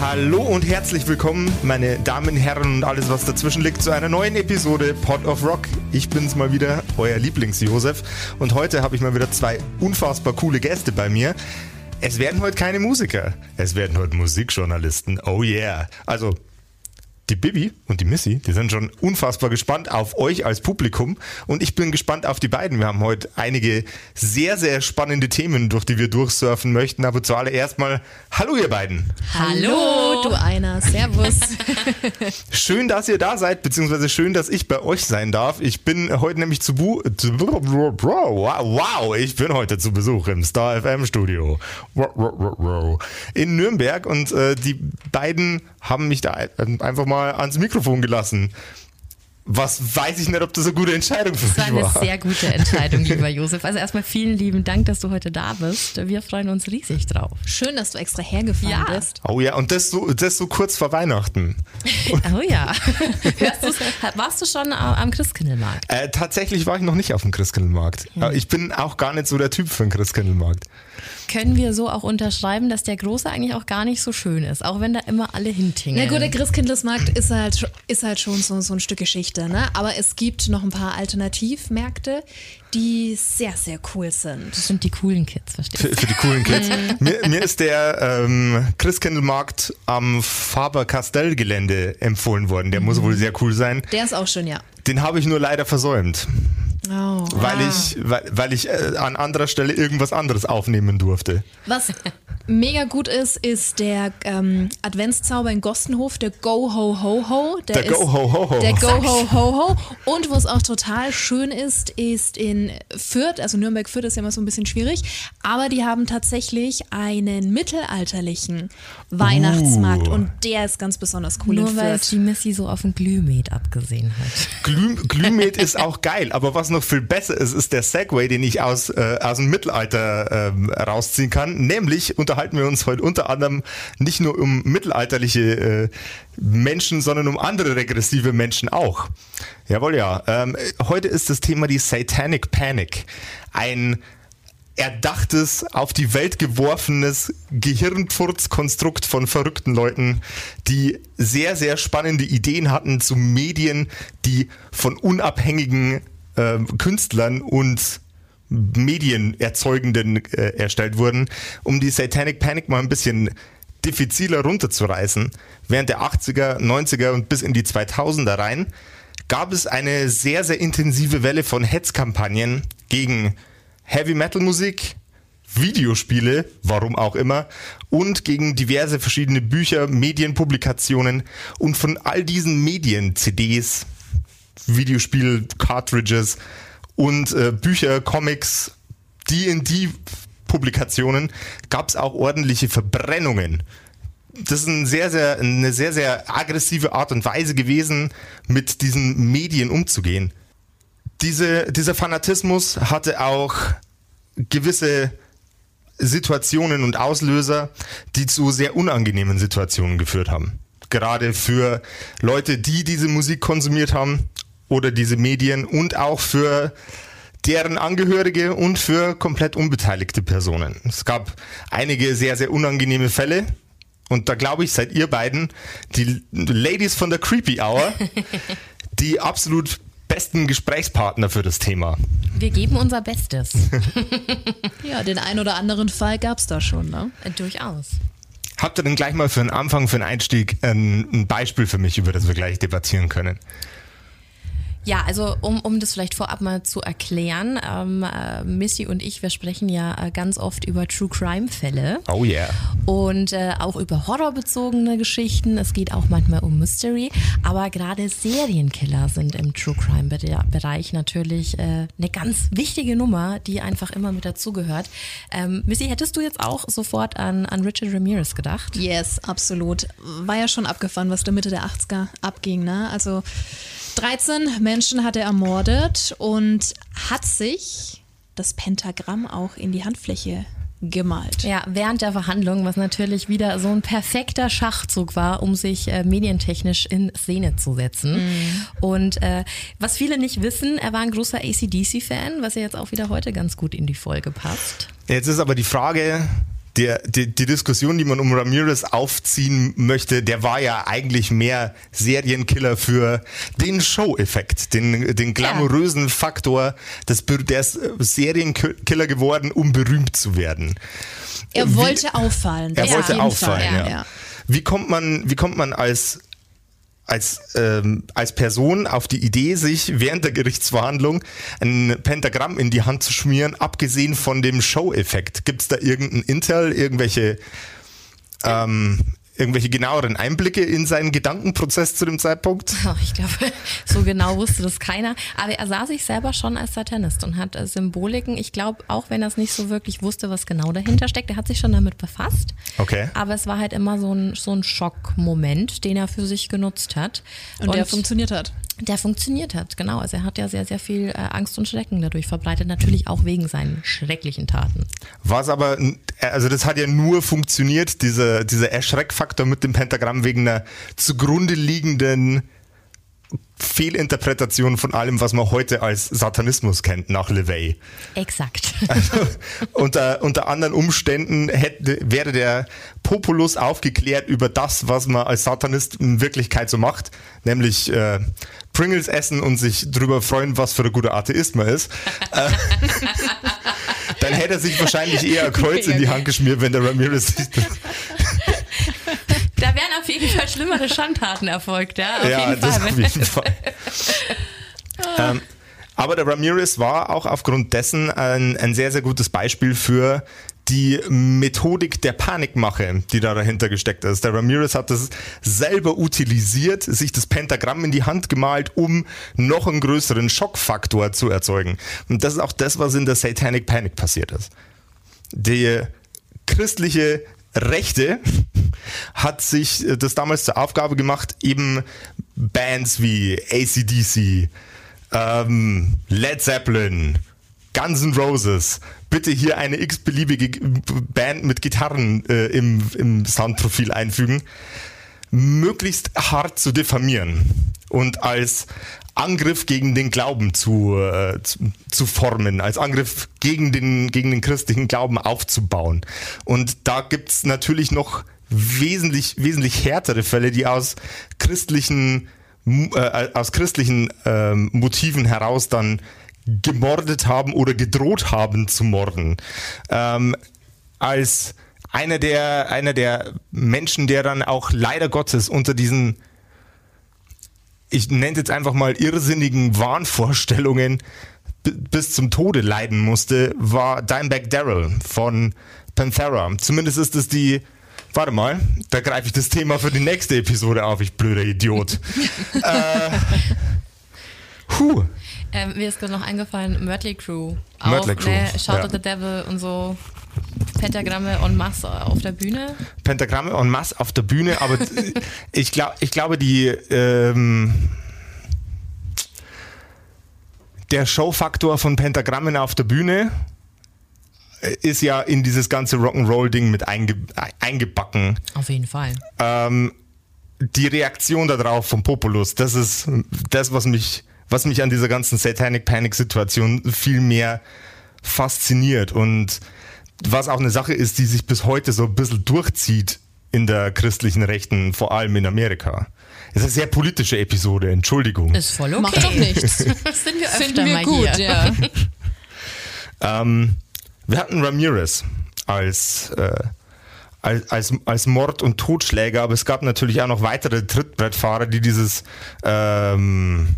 Hallo und herzlich willkommen, meine Damen, Herren und alles, was dazwischen liegt, zu einer neuen Episode Pot of Rock. Ich bin's mal wieder, euer Lieblings-Josef. Und heute habe ich mal wieder zwei unfassbar coole Gäste bei mir. Es werden heute keine Musiker, es werden heute Musikjournalisten. Oh yeah. Also die Bibi und die Missy, die sind schon unfassbar gespannt auf euch als Publikum und ich bin gespannt auf die beiden. Wir haben heute einige sehr, sehr spannende Themen, durch die wir durchsurfen möchten, aber zuallererst mal Hallo ihr beiden. Hallo, du einer, Servus. schön, dass ihr da seid, beziehungsweise schön, dass ich bei euch sein darf. Ich bin heute nämlich zu, Bu zu wow, ich bin heute zu Besuch im Star FM Studio in Nürnberg und äh, die beiden haben mich da einfach mal ans Mikrofon gelassen. Was weiß ich nicht, ob das eine gute Entscheidung für mich war. Das war eine sehr gute Entscheidung, lieber Josef. Also erstmal vielen lieben Dank, dass du heute da bist. Wir freuen uns riesig drauf. Schön, dass du extra hergefahren ja. bist. Oh ja, und das so, das so kurz vor Weihnachten. oh ja. warst du schon am Christkindlmarkt? Äh, tatsächlich war ich noch nicht auf dem Christkindlmarkt. Hm. Ich bin auch gar nicht so der Typ für den Christkindlmarkt können wir so auch unterschreiben, dass der Große eigentlich auch gar nicht so schön ist, auch wenn da immer alle hintingeln. Na gut, der Christkindlesmarkt ist halt, ist halt schon so, so ein Stück Geschichte, ne? aber es gibt noch ein paar Alternativmärkte, die sehr, sehr cool sind. Das sind die coolen Kids, verstehst du? Für, für die coolen Kids. Mhm. mir, mir, ist der ähm, Christkindlmarkt am Faber-Castell-Gelände empfohlen worden. Der mhm. muss wohl sehr cool sein. Der ist auch schön, ja. Den habe ich nur leider versäumt. Oh, weil, ah. ich, weil, weil ich äh, an anderer Stelle irgendwas anderes aufnehmen durfte. Was mega gut ist, ist der ähm, Adventszauber in Gostenhof, der Go Ho Ho Ho. Der, der Go Ho Ho Ho. Der Go Ho Ho Ho. Und wo es auch total schön ist, ist in Fürth, also Nürnberg-Fürth ist ja immer so ein bisschen schwierig, aber die haben tatsächlich einen mittelalterlichen Weihnachtsmarkt uh. und der ist ganz besonders cool Nur in weil die Missy so auf den Glühmet abgesehen hat. Glüh, Glühmet ist auch geil, aber was noch viel besser ist, ist der Segway, den ich aus, äh, aus dem Mittelalter ähm, rausziehen kann, nämlich unter unterhalten wir uns heute unter anderem nicht nur um mittelalterliche äh, Menschen, sondern um andere regressive Menschen auch. Jawohl, ja. Ähm, heute ist das Thema die Satanic Panic. Ein erdachtes, auf die Welt geworfenes Gehirnfurzkonstrukt von verrückten Leuten, die sehr, sehr spannende Ideen hatten zu Medien, die von unabhängigen äh, Künstlern und Medienerzeugenden äh, erstellt wurden, um die Satanic Panic mal ein bisschen diffiziler runterzureißen. Während der 80er, 90er und bis in die 2000er rein gab es eine sehr, sehr intensive Welle von Hetzkampagnen gegen Heavy Metal Musik, Videospiele, warum auch immer, und gegen diverse verschiedene Bücher, Medienpublikationen und von all diesen Medien, CDs, Videospiel, Cartridges, und äh, Bücher, Comics, D&D-Publikationen gab es auch ordentliche Verbrennungen. Das ist ein sehr, sehr, eine sehr, sehr aggressive Art und Weise gewesen, mit diesen Medien umzugehen. Diese, dieser Fanatismus hatte auch gewisse Situationen und Auslöser, die zu sehr unangenehmen Situationen geführt haben. Gerade für Leute, die diese Musik konsumiert haben oder diese Medien und auch für deren Angehörige und für komplett unbeteiligte Personen. Es gab einige sehr, sehr unangenehme Fälle. Und da glaube ich, seid ihr beiden die Ladies von der Creepy Hour, die absolut besten Gesprächspartner für das Thema. Wir geben unser Bestes. ja, den ein oder anderen Fall gab es da schon, ne? Äh, durchaus. Habt ihr denn gleich mal für einen Anfang, für einen Einstieg ein, ein Beispiel für mich, über das wir gleich debattieren können? Ja, also um, um das vielleicht vorab mal zu erklären, ähm, äh, Missy und ich, wir sprechen ja äh, ganz oft über True Crime-Fälle. Oh yeah. Und äh, auch über horrorbezogene Geschichten. Es geht auch manchmal um Mystery. Aber gerade Serienkiller sind im True Crime-Bereich natürlich äh, eine ganz wichtige Nummer, die einfach immer mit dazugehört. Ähm, Missy, hättest du jetzt auch sofort an, an Richard Ramirez gedacht? Yes, absolut. War ja schon abgefahren, was da Mitte der 80er abging. Ne? Also 13 Menschen hat er ermordet und hat sich das Pentagramm auch in die Handfläche gemalt. Ja, während der Verhandlung, was natürlich wieder so ein perfekter Schachzug war, um sich äh, medientechnisch in Szene zu setzen. Mhm. Und äh, was viele nicht wissen, er war ein großer ACDC-Fan, was ja jetzt auch wieder heute ganz gut in die Folge passt. Jetzt ist aber die Frage, der, die, die Diskussion, die man um Ramirez aufziehen möchte, der war ja eigentlich mehr Serienkiller für den Show-Effekt, den, den glamourösen ja. Faktor. Das, der ist Serienkiller geworden, um berühmt zu werden. Er wollte wie, auffallen. Er wollte auffallen, ja. ja. Wie kommt man, wie kommt man als als, ähm, als Person auf die Idee, sich während der Gerichtsverhandlung ein Pentagramm in die Hand zu schmieren, abgesehen von dem Show-Effekt? Gibt es da irgendein Intel, irgendwelche ähm, irgendwelche genaueren Einblicke in seinen Gedankenprozess zu dem Zeitpunkt? Oh, ich glaube, so genau wusste das keiner. Aber er sah sich selber schon als Satanist und hat äh, Symboliken. Ich glaube, auch wenn er es nicht so wirklich wusste, was genau dahinter steckt, er hat sich schon damit befasst. Okay. Aber es war halt immer so ein, so ein Schockmoment, den er für sich genutzt hat. Und, und der funktioniert hat der funktioniert hat, genau. Also er hat ja sehr, sehr viel äh, Angst und Schrecken dadurch verbreitet, natürlich auch wegen seinen schrecklichen Taten. Was aber, also das hat ja nur funktioniert, dieser, dieser Erschreckfaktor mit dem Pentagramm wegen einer zugrunde liegenden Fehlinterpretation von allem, was man heute als Satanismus kennt, nach LeVay. Exakt. Also, unter, unter anderen Umständen hätte, wäre der Populus aufgeklärt über das, was man als Satanist in Wirklichkeit so macht, nämlich äh, Pringles essen und sich darüber freuen, was für ein guter Atheist man ist. Äh, dann hätte er sich wahrscheinlich eher ein Kreuz in die Hand geschmiert, wenn der Ramirez sich da wären auf jeden Fall schlimmere Schandtaten erfolgt, ja? Auf ja, jeden das Fall. auf jeden Fall. ähm, aber der Ramirez war auch aufgrund dessen ein, ein sehr, sehr gutes Beispiel für die Methodik der Panikmache, die da dahinter gesteckt ist. Der Ramirez hat das selber utilisiert, sich das Pentagramm in die Hand gemalt, um noch einen größeren Schockfaktor zu erzeugen. Und das ist auch das, was in der Satanic Panic passiert ist. Die christliche Rechte hat sich äh, das damals zur Aufgabe gemacht, eben Bands wie ACDC, ähm, Led Zeppelin, Guns N' Roses, bitte hier eine x-beliebige Band mit Gitarren äh, im, im Soundprofil einfügen, möglichst hart zu diffamieren und als Angriff gegen den Glauben zu, äh, zu, zu, formen, als Angriff gegen den, gegen den christlichen Glauben aufzubauen. Und da gibt's natürlich noch wesentlich, wesentlich härtere Fälle, die aus christlichen, äh, aus christlichen äh, Motiven heraus dann gemordet haben oder gedroht haben zu morden. Ähm, als einer der, einer der Menschen, der dann auch leider Gottes unter diesen ich nenne jetzt einfach mal irrsinnigen Wahnvorstellungen bis zum Tode leiden musste, war Dimebag Daryl von Panthera. Zumindest ist es die. Warte mal, da greife ich das Thema für die nächste Episode auf, ich blöder Idiot. äh, huh. Ähm, mir ist gerade noch eingefallen, Mötley Crew. Auch, Mötley Crew. Ne, Shout ja. the Devil und so. Pentagramme en masse auf der Bühne? Pentagramme en masse auf der Bühne, aber ich, glaub, ich glaube, die. Ähm, der Showfaktor von Pentagrammen auf der Bühne äh, ist ja in dieses ganze Rock'n'Roll-Ding mit einge eingebacken. Auf jeden Fall. Ähm, die Reaktion darauf vom Populus, das ist das, was mich, was mich an dieser ganzen Satanic Panic-Situation viel mehr fasziniert. Und was auch eine Sache ist, die sich bis heute so ein bisschen durchzieht in der christlichen Rechten, vor allem in Amerika. Es ist eine sehr politische Episode, Entschuldigung. Ist voll okay. Macht doch nichts. Das sind wir öfter Finden wir mal gut, hier. ja. ähm, wir hatten Ramirez als, äh, als, als, als Mord- und Totschläger, aber es gab natürlich auch noch weitere Trittbrettfahrer, die dieses ähm,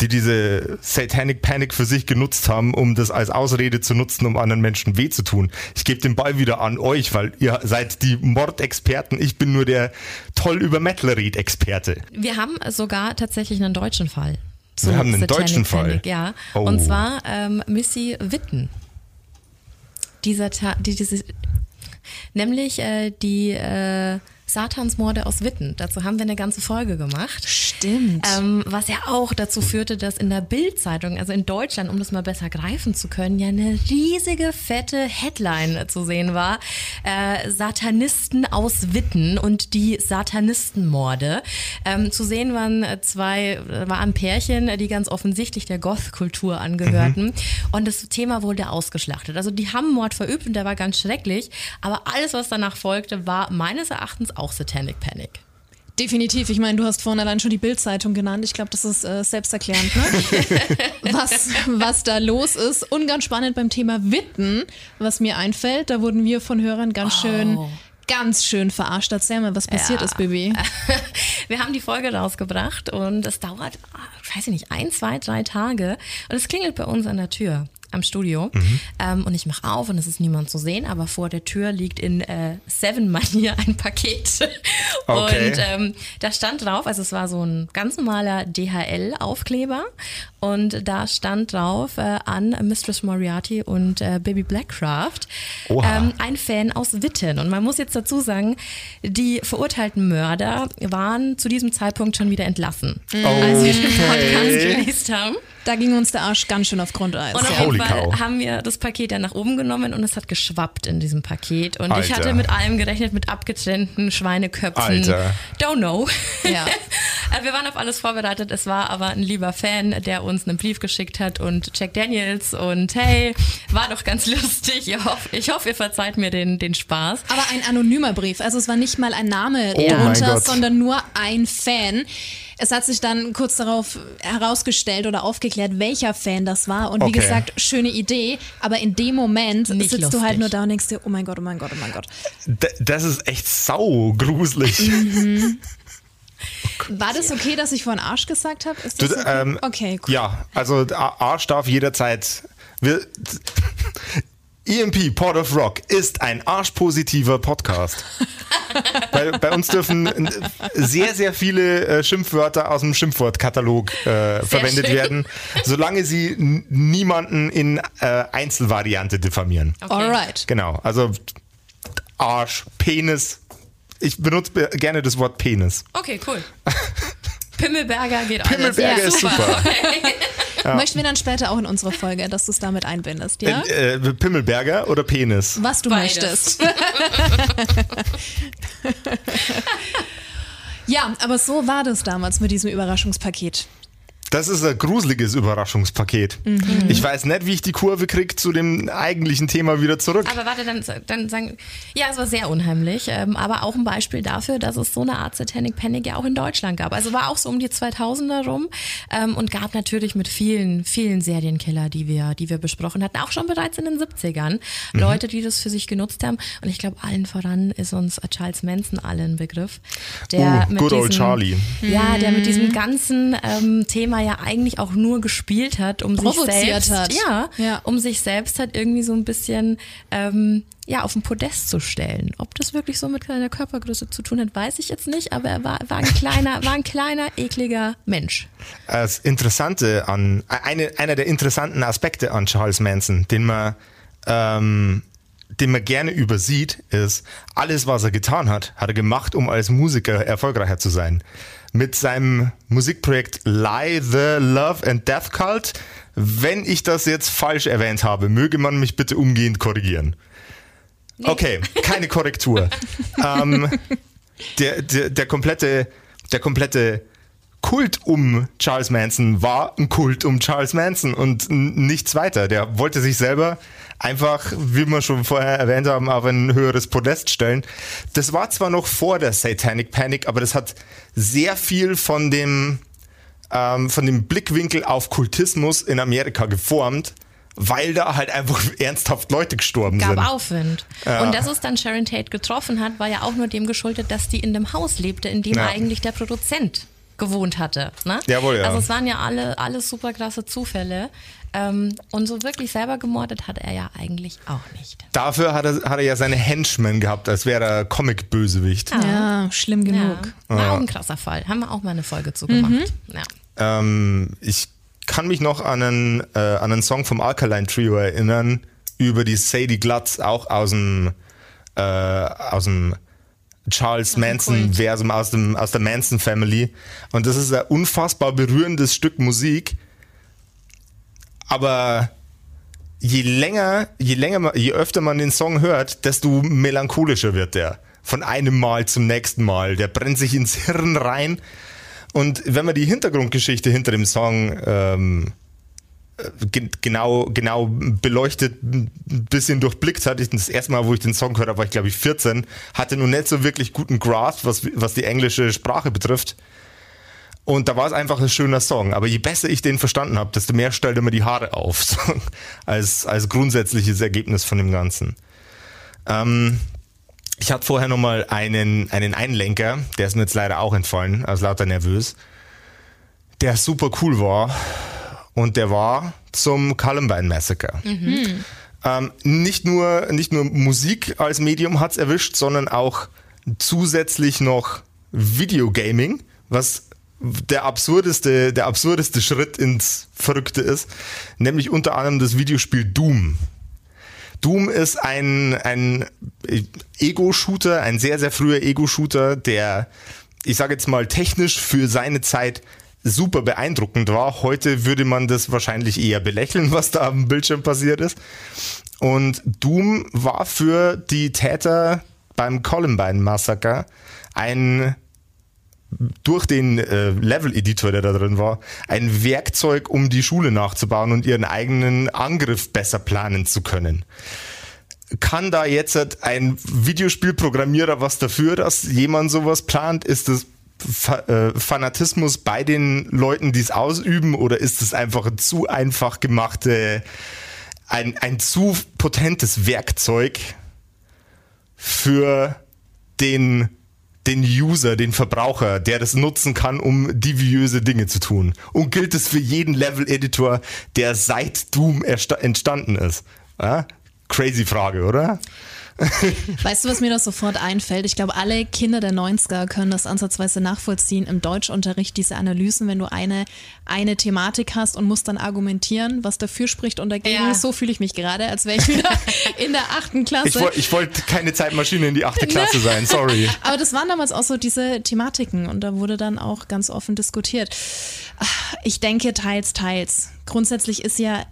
die diese Satanic Panic für sich genutzt haben, um das als Ausrede zu nutzen, um anderen Menschen weh zu tun. Ich gebe den Ball wieder an euch, weil ihr seid die Mordexperten. Ich bin nur der toll über Metal red Experte. Wir haben sogar tatsächlich einen deutschen Fall. Wir haben einen Satanic deutschen Fall. Panic, Ja. Oh. Und zwar ähm, Missy Witten. Dieser Ta die, diese, nämlich äh, die äh, Satansmorde aus Witten. Dazu haben wir eine ganze Folge gemacht. Stimmt. Ähm, was ja auch dazu führte, dass in der Bild-Zeitung, also in Deutschland, um das mal besser greifen zu können, ja eine riesige, fette Headline zu sehen war. Äh, Satanisten aus Witten und die Satanistenmorde. Ähm, zu sehen waren zwei, war ein Pärchen, die ganz offensichtlich der Goth-Kultur angehörten. Und das Thema wurde ausgeschlachtet. Also die haben Mord verübt und der war ganz schrecklich. Aber alles, was danach folgte, war meines Erachtens auch Satanic Panic. Definitiv. Ich meine, du hast vorhin allein schon die Bild-Zeitung genannt. Ich glaube, das ist äh, selbsterklärend, ne? was, was da los ist. Und ganz spannend beim Thema Witten, was mir einfällt, da wurden wir von Hörern ganz schön, ganz schön verarscht. Erzähl mal, was passiert Ja. ist, Baby. Wir haben die Folge rausgebracht und es dauert, ah, weiß ich nicht, ein, zwei, drei Tage und es klingelt bei uns an der Tür am Studio. Ähm, und ich mache auf und es ist niemand zu sehen, aber vor der Tür liegt in äh, Seven Manier ein Paket. Okay. und ähm, da stand drauf, also es war so ein ganz normaler DHL-Aufkleber und da stand drauf äh, an Mistress Moriarty und äh, Baby Blackcraft ähm, ein Fan aus Witten. Und man muss jetzt dazu sagen, die verurteilten Mörder waren zu diesem Zeitpunkt schon wieder entlassen, als wir den Podcast Okay. released haben. Da ging uns der Arsch ganz schön auf Grundeis. Und auf Holy jeden Fall cow. haben wir das Paket dann nach oben genommen und es hat geschwappt in diesem Paket. Und ich Alter. hatte mit allem gerechnet, mit abgetrennten Schweineköpfen. Alter. Don't know. Ja. Äh, Wir waren auf alles vorbereitet. Es war aber ein lieber Fan, der uns einen Brief geschickt hat und Jack Daniels und hey, war doch ganz lustig. Ich hoffe, ich hoffe ihr verzeiht mir den, den Spaß. Aber ein anonymer Brief. Also es war nicht mal ein Name Oh drunter, sondern nur ein Fan. Es hat sich dann kurz darauf herausgestellt oder aufgeklärt, welcher Fan das war. Und wie Okay. gesagt, schöne Idee. Aber in dem Moment Nicht sitzt du halt lustig. nur da und denkst dir, oh mein Gott, oh mein Gott, oh mein Gott. D das ist echt sau gruselig. War das okay, dass ich vorhin Arsch gesagt habe? Ist Du, das okay? ähm, okay, cool. Ja, also Arsch darf jederzeit. Wir, EMP Port of Rock ist ein arschpositiver Podcast. bei, bei uns dürfen äh, sehr, sehr viele äh, Schimpfwörter aus dem Schimpfwortkatalog äh, verwendet schön. werden, solange sie niemanden in äh, Einzelvariante diffamieren. Alright. Genau, also Arsch, Penis. Ich benutze be- gerne das Wort Penis. Okay, cool. Pimmelberger geht Pimmelberger alles. ist super. Möchten wir dann später auch in unsere Folge, dass du es damit einbindest, ja? Äh, äh, Pimmelberger oder Penis? Was du Beides. möchtest. ja, aber so war das damals mit diesem Überraschungspaket. Das ist ein gruseliges Überraschungspaket. Mhm. Ich weiß nicht, wie ich die Kurve kriege zu dem eigentlichen Thema wieder zurück. Aber warte, dann, dann sagen, ja, es war sehr unheimlich, ähm, aber auch ein Beispiel dafür, dass es so eine Art Satanic Panic ja auch in Deutschland gab. Also war auch so um die 2000er rum ähm, und gab natürlich mit vielen, vielen Serienkiller, die wir, die wir besprochen hatten, auch schon bereits in den 70ern, Mhm. Leute, die das für sich genutzt haben. Und ich glaube, allen voran ist uns Charles Manson allen Begriff. Der Oh, mit good old diesem- Charlie. Ja, der mit diesem ganzen ähm, Thema ja eigentlich auch nur gespielt hat, um sich selbst, hat. Ja, Ja. um sich selbst halt irgendwie so ein bisschen ähm, ja auf den Podest zu stellen. Ob das wirklich so mit seiner Körpergröße zu tun hat, weiß ich jetzt nicht. Aber er war, war ein kleiner, war ein kleiner ekliger Mensch. Das Interessante an, eine, einer der interessanten Aspekte an Charles Manson, den man, ähm, den man gerne übersieht, ist, alles, was er getan hat, hat er gemacht, um als Musiker erfolgreicher zu sein. Mit seinem Musikprojekt Lie, The Love and Death Cult. Wenn ich das jetzt falsch erwähnt habe, möge man mich bitte umgehend korrigieren. Okay, keine Korrektur. ähm, der, der, der komplette, der komplette Kult um Charles Manson war ein Kult um Charles Manson und nichts weiter. Der wollte sich selber einfach, wie wir schon vorher erwähnt haben, auf ein höheres Podest stellen. Das war zwar noch vor der Satanic Panic, aber das hat sehr viel von dem, ähm, von dem Blickwinkel auf Kultismus in Amerika geformt, weil da halt einfach ernsthaft Leute gestorben Gab sind. Aufwind. Und dass es dann Sharon Tate getroffen hat, war ja auch nur dem geschuldet, dass die in dem Haus lebte, in dem Ja. eigentlich der Produzent gewohnt hatte. Ne? Jawohl, ja. Also es waren ja alle, alles super krasse Zufälle. Ähm, und so wirklich selber gemordet hat er ja eigentlich auch nicht. Dafür hat er, hat er ja seine Henchmen gehabt, als wäre er Comic-Bösewicht. Ja, schlimm genug. Ja, war auch ein krasser Fall. Haben wir auch mal eine Folge zu gemacht. Ja. Ähm, ich kann mich noch an einen, äh, an einen Song vom Alkaline Trio erinnern, über die Sadie Glutz, auch aus dem, äh, aus dem Charles Manson-Versum, aus, dem, aus der Manson Family. Und das ist ein unfassbar berührendes Stück Musik. Aber je länger, je länger, je öfter man den Song hört, desto melancholischer wird der. Von einem Mal zum nächsten Mal. Der brennt sich ins Hirn rein. Und wenn man die Hintergrundgeschichte hinter dem Song ähm, genau, genau beleuchtet, ein bisschen durchblickt hat. Ich, das erste Mal, wo ich den Song gehört habe, war ich glaube ich 14, hatte noch nicht so wirklich guten Grasp, was, was die englische Sprache betrifft. Und da war es einfach ein schöner Song. Aber je besser ich den verstanden habe, desto mehr stellt er mir die Haare auf. So, als, als grundsätzliches Ergebnis von dem Ganzen. Ähm, ich hatte vorher nochmal einen, einen Einlenker, der ist mir jetzt leider auch entfallen, aus lauter nervös, der super cool war. Und der war zum Columbine Massacre. Ähm, nicht, nur, nicht nur Musik als Medium hat's erwischt, sondern auch zusätzlich noch Videogaming, was der absurdeste, der absurdeste Schritt ins Verrückte ist, nämlich unter anderem das Videospiel Doom. Doom ist ein, ein Ego-Shooter, ein sehr, sehr früher Ego-Shooter, der, ich sage jetzt mal, technisch für seine Zeit super beeindruckend war. Heute würde man das wahrscheinlich eher belächeln, was da am Bildschirm passiert ist. Und Doom war für die Täter beim Columbine-Massaker ein durch den äh, Level-Editor, der da drin war, ein Werkzeug, um die Schule nachzubauen und ihren eigenen Angriff besser planen zu können. Kann da jetzt ein Videospielprogrammierer was dafür, dass jemand sowas plant? Ist das Fa äh, Fanatismus bei den Leuten, die es ausüben, oder ist es einfach ein zu einfach gemachte, ein, ein zu potentes Werkzeug für den den User, den Verbraucher, der das nutzen kann, um deviöse Dinge zu tun. Und gilt es für jeden Level-Editor, der seit Doom entstanden ist? Ja? Crazy Frage, oder? Weißt du, was mir da sofort einfällt? Ich glaube, alle Kinder der 90er können das ansatzweise nachvollziehen im Deutschunterricht, diese Analysen, wenn du eine, eine Thematik hast und musst dann argumentieren, was dafür spricht und dagegen. Ja. So fühle ich mich gerade, als wäre ich wieder in der achten Klasse. Ich, woll, ich wollte keine Zeitmaschine in die achte Klasse sein, sorry. Aber das waren damals auch so diese Thematiken und da wurde dann auch ganz offen diskutiert. Ich denke teils, teils. Grundsätzlich ist ja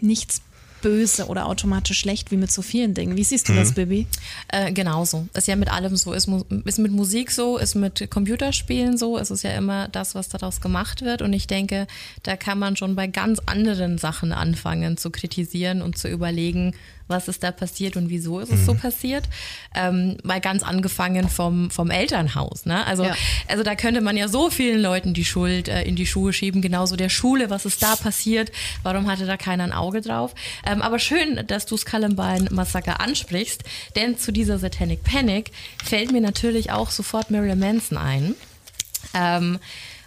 nichts böse oder automatisch schlecht, wie mit so vielen Dingen. Wie siehst du das, Bibi? Äh, genauso. Ist ja mit allem so. Ist, ist mit Musik so, ist mit Computerspielen so. Es ist ja immer das, was daraus gemacht wird. Und ich denke, da kann man schon bei ganz anderen Sachen anfangen zu kritisieren und zu überlegen, was ist da passiert und wieso ist es so passiert. Ähm, mal ganz angefangen vom, vom Elternhaus. Ne? Also, Ja. also da könnte man ja so vielen Leuten die Schuld äh, in die Schuhe schieben, genauso der Schule, was ist da passiert, warum hatte da keiner ein Auge drauf. Ähm, aber schön, dass du das Columbine-Massaker ansprichst, denn zu dieser Satanic Panic fällt mir natürlich auch sofort Marilyn Manson ein. Ähm,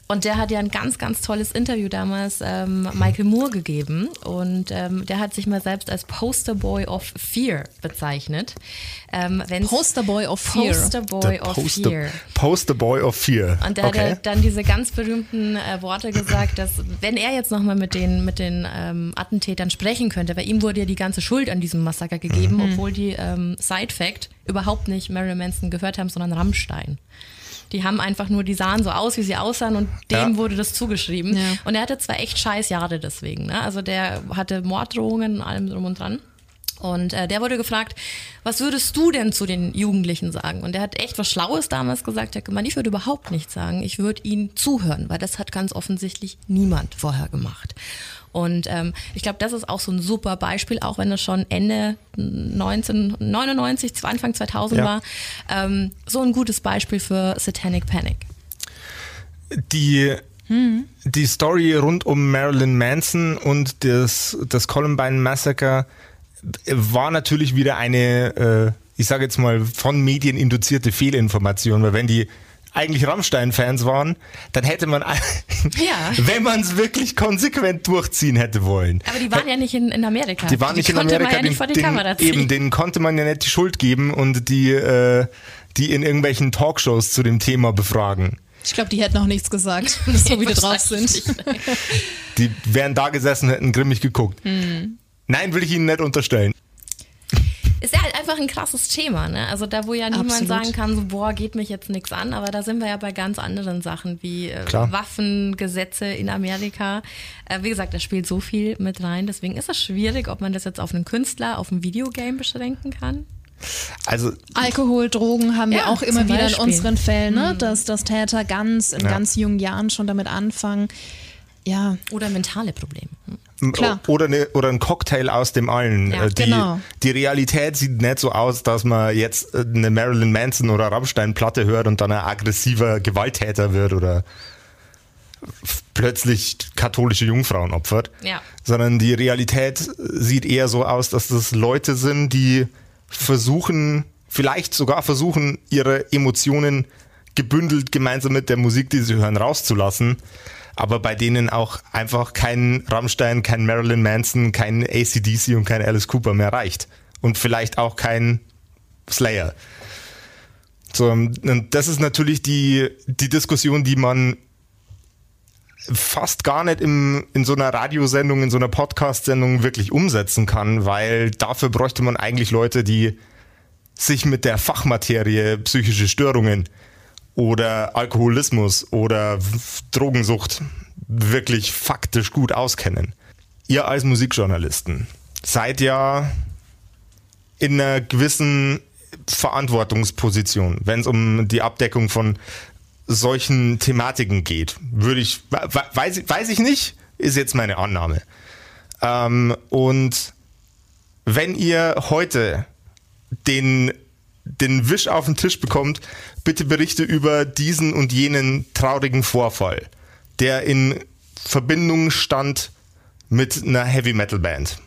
und der hat ja ein ganz, ganz tolles Interview damals ähm, Michael Moore gegeben. Und ähm, der hat sich mal selbst als Posterboy of Fear bezeichnet. Ähm, wenn's- Posterboy of Fear. Posterboy of Poster, Fear. Poster Boy of Fear. Und der hat okay. ja dann diese ganz berühmten äh, Worte gesagt, dass wenn er jetzt nochmal mit den, mit den ähm, Attentätern sprechen könnte, weil ihm wurde ja die ganze Schuld an diesem Massaker gegeben, Mhm. obwohl die ähm, Side Fact überhaupt nicht Marilyn Manson gehört haben, sondern Rammstein. Die haben einfach nur, die sahen so aus, wie sie aussahen und dem Ja. wurde das zugeschrieben. Ja. Und er hatte zwar echt scheiß Jahre deswegen. Ne? Also der hatte Morddrohungen und allem drum und dran. Und äh, der wurde gefragt, was würdest du denn zu den Jugendlichen sagen? Und er hat echt was Schlaues damals gesagt. Er hat gemeint, ich würde überhaupt nichts sagen. Ich würde ihnen zuhören, weil das hat ganz offensichtlich niemand vorher gemacht. Und ähm, ich glaube, das ist auch so ein super Beispiel, auch wenn es schon Ende 1999, zu Anfang 2000 Ja. war. Ähm, so ein gutes Beispiel für Satanic Panic. die, die Story rund um Marilyn Manson und das, das Columbine Massacre war natürlich wieder eine, äh, ich sage jetzt mal, von Medien induzierte Fehlinformation, weil wenn die eigentlich Rammstein-Fans waren, dann hätte man, Ja. wenn man es wirklich konsequent durchziehen hätte wollen. Aber die waren ja nicht in, in Amerika. Die waren nicht in konnte Amerika, man ja nicht vor die den, Kamera ziehen. eben, denen konnte man ja nicht die Schuld geben und die, äh, die in irgendwelchen Talkshows zu dem Thema befragen. Ich glaube, die hätten auch nichts gesagt, so wie die drauf sind. Die wären da gesessen, hätten grimmig geguckt. Hm. Nein, will ich Ihnen nicht unterstellen. Ist ja halt einfach ein krasses Thema, ne? Also da, wo ja niemand Absolut. sagen kann, so, boah, geht mich jetzt nichts an, aber da sind wir ja bei ganz anderen Sachen wie äh. Waffengesetze in Amerika. Äh, wie gesagt, da spielt so viel mit rein, deswegen ist es schwierig, ob man das jetzt auf einen Künstler, auf ein Videogame beschränken kann. Also, Alkohol, Drogen haben wir Ja, auch immer wieder in unseren Fällen, ne? dass, dass Täter ganz in Ja. ganz jungen Jahren schon damit anfangen. Ja, Oder mentale Probleme. Klar. Oder, eine, oder ein Cocktail aus dem allen. Ja, Äh, die, genau. die Realität sieht nicht so aus, dass man jetzt äh, eine Marilyn Manson oder Rammstein-Platte hört und dann ein aggressiver Gewalttäter wird oder plötzlich katholische Jungfrauen opfert. Ja. Sondern die Realität sieht eher so aus, dass das Leute sind, die versuchen, vielleicht sogar versuchen, ihre Emotionen gebündelt gemeinsam mit der Musik, die sie hören, rauszulassen. Aber bei denen auch einfach kein Rammstein, kein Marilyn Manson, kein ACDC und kein Alice Cooper mehr reicht. Und vielleicht auch kein Slayer. So, und das ist natürlich die, die Diskussion, die man fast gar nicht im, in so einer Radiosendung, in so einer Podcast-Sendung wirklich umsetzen kann, weil dafür bräuchte man eigentlich Leute, die sich mit der Fachmaterie psychische Störungen oder Alkoholismus oder Drogensucht wirklich faktisch gut auskennen. Ihr als Musikjournalisten seid ja in einer gewissen Verantwortungsposition, wenn es um die Abdeckung von solchen Thematiken geht. Würde ich, we- we- weiß, ich- weiß ich nicht, ist jetzt meine Annahme. Ähm, und wenn ihr heute den, den Wisch auf den Tisch bekommt, bitte berichte über diesen und jenen traurigen Vorfall, der in Verbindung stand mit einer Heavy Metal Band.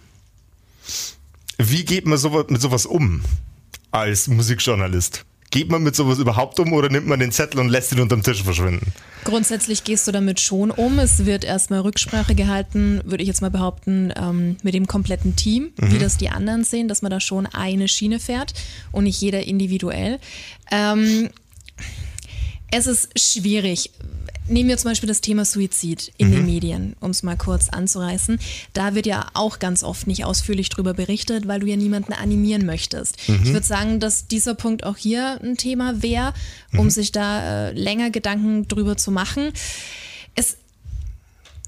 Wie geht man sowas, mit sowas um als Musikjournalist? Geht man mit sowas überhaupt um oder nimmt man den Zettel und lässt ihn unterm Tisch verschwinden? Grundsätzlich gehst du damit schon um. Es wird erstmal Rücksprache gehalten, würde ich jetzt mal behaupten, ähm, mit dem kompletten Team, wie das die anderen sehen, dass man da schon eine Schiene fährt und nicht jeder individuell. Ähm, es ist schwierig. Nehmen wir zum Beispiel das Thema Suizid in den Medien, um es mal kurz anzureißen. Da wird ja auch ganz oft nicht ausführlich drüber berichtet, weil du ja niemanden animieren möchtest. Ich würde sagen, dass dieser Punkt auch hier ein Thema wäre, um sich da äh, länger Gedanken drüber zu machen. Es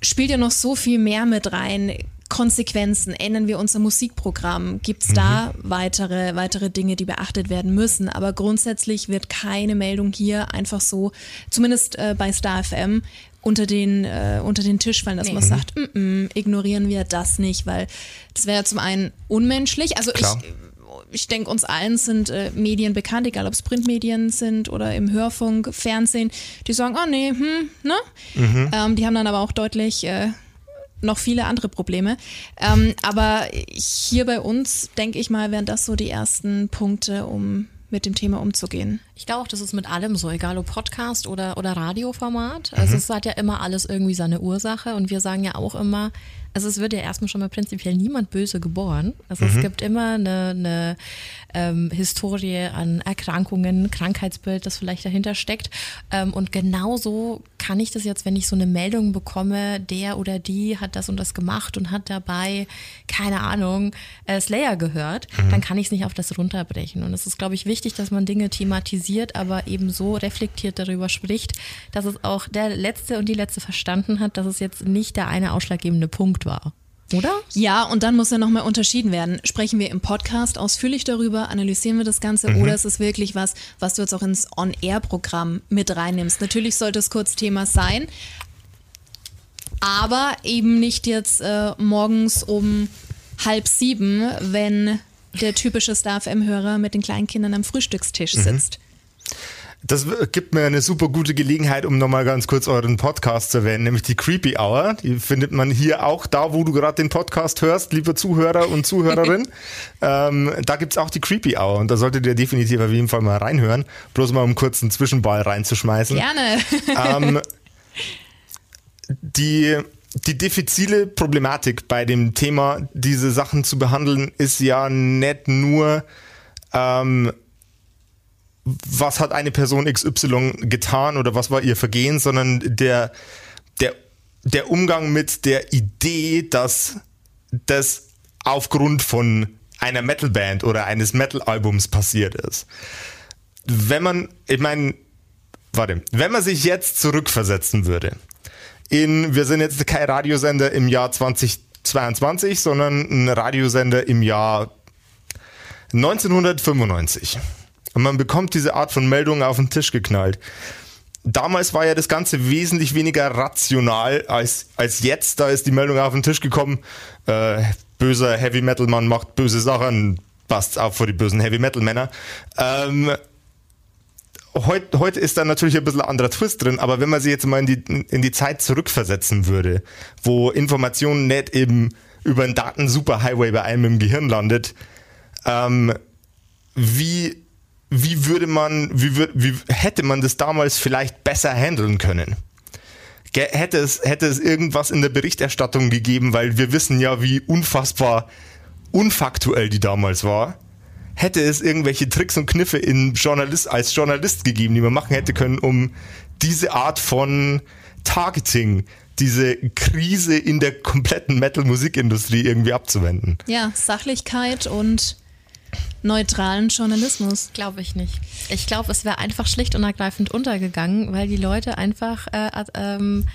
spielt ja noch so viel mehr mit rein. Konsequenzen, ändern wir unser Musikprogramm? Gibt es da weitere, weitere Dinge, die beachtet werden müssen? Aber grundsätzlich wird keine Meldung hier einfach so, zumindest äh, bei Star FM, unter den, äh, unter den Tisch fallen, dass Nee. man sagt, mm -mm, ignorieren wir das nicht, weil das wäre zum einen unmenschlich. Also Klar. ich ich denke, uns allen sind äh, Medien bekannt, egal ob es Printmedien sind oder im Hörfunk, Fernsehen, die sagen, oh nee, hm, ne? Ähm, die haben dann aber auch deutlich äh, noch viele andere Probleme. Ähm, aber hier bei uns, denke ich mal, wären das so die ersten Punkte, um mit dem Thema umzugehen. Ich glaube auch, das ist mit allem so, egal ob Podcast oder, oder Radioformat. Also es hat ja immer alles irgendwie seine Ursache und wir sagen ja auch immer, also es wird ja erstmal schon mal prinzipiell niemand böse geboren. Also es gibt immer eine, eine ähm, Historie an Erkrankungen, Krankheitsbild, das vielleicht dahinter steckt. Ähm, und genauso kann ich das jetzt, wenn ich so eine Meldung bekomme, der oder die hat das und das gemacht und hat dabei, keine Ahnung, äh, Slayer gehört, dann kann ich es nicht auf das runterbrechen. Und es ist, glaube ich, wichtig, dass man Dinge thematisiert, aber eben so reflektiert darüber spricht, dass es auch der Letzte und die Letzte verstanden hat, dass es jetzt nicht der eine ausschlaggebende Punkt war. Oder? Ja, und dann muss ja nochmal unterschieden werden. Sprechen wir im Podcast ausführlich darüber, analysieren wir das Ganze oder ist es wirklich was, was du jetzt auch ins On-Air-Programm mit reinnimmst? Natürlich sollte es kurz Thema sein, aber eben nicht jetzt äh, morgens um halb sieben, wenn der typische Star FM-Hörer mit den kleinen Kindern am Frühstückstisch sitzt. Das gibt mir eine super gute Gelegenheit, um nochmal ganz kurz euren Podcast zu erwähnen, nämlich die Creepy Hour. Die findet man hier auch da, wo du gerade den Podcast hörst, lieber Zuhörer und Zuhörerin. ähm, da gibt's auch die Creepy Hour und da solltet ihr definitiv auf jeden Fall mal reinhören. Bloß mal um kurz einen Zwischenball reinzuschmeißen. Gerne. Ähm, die, die diffizile Problematik bei dem Thema, diese Sachen zu behandeln, ist ja nicht nur, ähm, was hat eine Person XY getan oder was war ihr Vergehen, sondern der, der, der Umgang mit der Idee, dass das aufgrund von einer Metalband oder eines Metal-Albums passiert ist. Wenn man, ich meine, warte, wenn man sich jetzt zurückversetzen würde, in, wir sind jetzt kein Radiosender im Jahr 2022, sondern ein Radiosender im Jahr 1995. Und man bekommt diese Art von Meldung auf den Tisch geknallt. Damals war ja das Ganze wesentlich weniger rational als, als jetzt. Da ist die Meldung auf den Tisch gekommen, äh, böser Heavy Metal Mann macht böse Sachen, passt auf vor die bösen Heavy Metal Männer. Ähm, heute, heute ist da natürlich ein bisschen anderer Twist drin, aber wenn man sich jetzt mal in die, in die Zeit zurückversetzen würde, wo Informationen nicht eben über einen Daten-Superhighway bei einem im Gehirn landet, ähm, wie, wie würde man, wie, wür- wie hätte man das damals vielleicht besser handeln können? Hätte es, hätte es irgendwas in der Berichterstattung gegeben, weil wir wissen ja, wie unfassbar unfaktuell die damals war. Hätte es irgendwelche Tricks und Kniffe in Journalist, als Journalist gegeben, die man machen hätte können, um diese Art von Targeting, diese Krise in der kompletten Metal-Musikindustrie irgendwie abzuwenden? Ja, Sachlichkeit und neutralen Journalismus. Glaube ich nicht. Ich glaube, es wäre einfach schlicht und ergreifend untergegangen, weil die Leute einfach äh, ähm,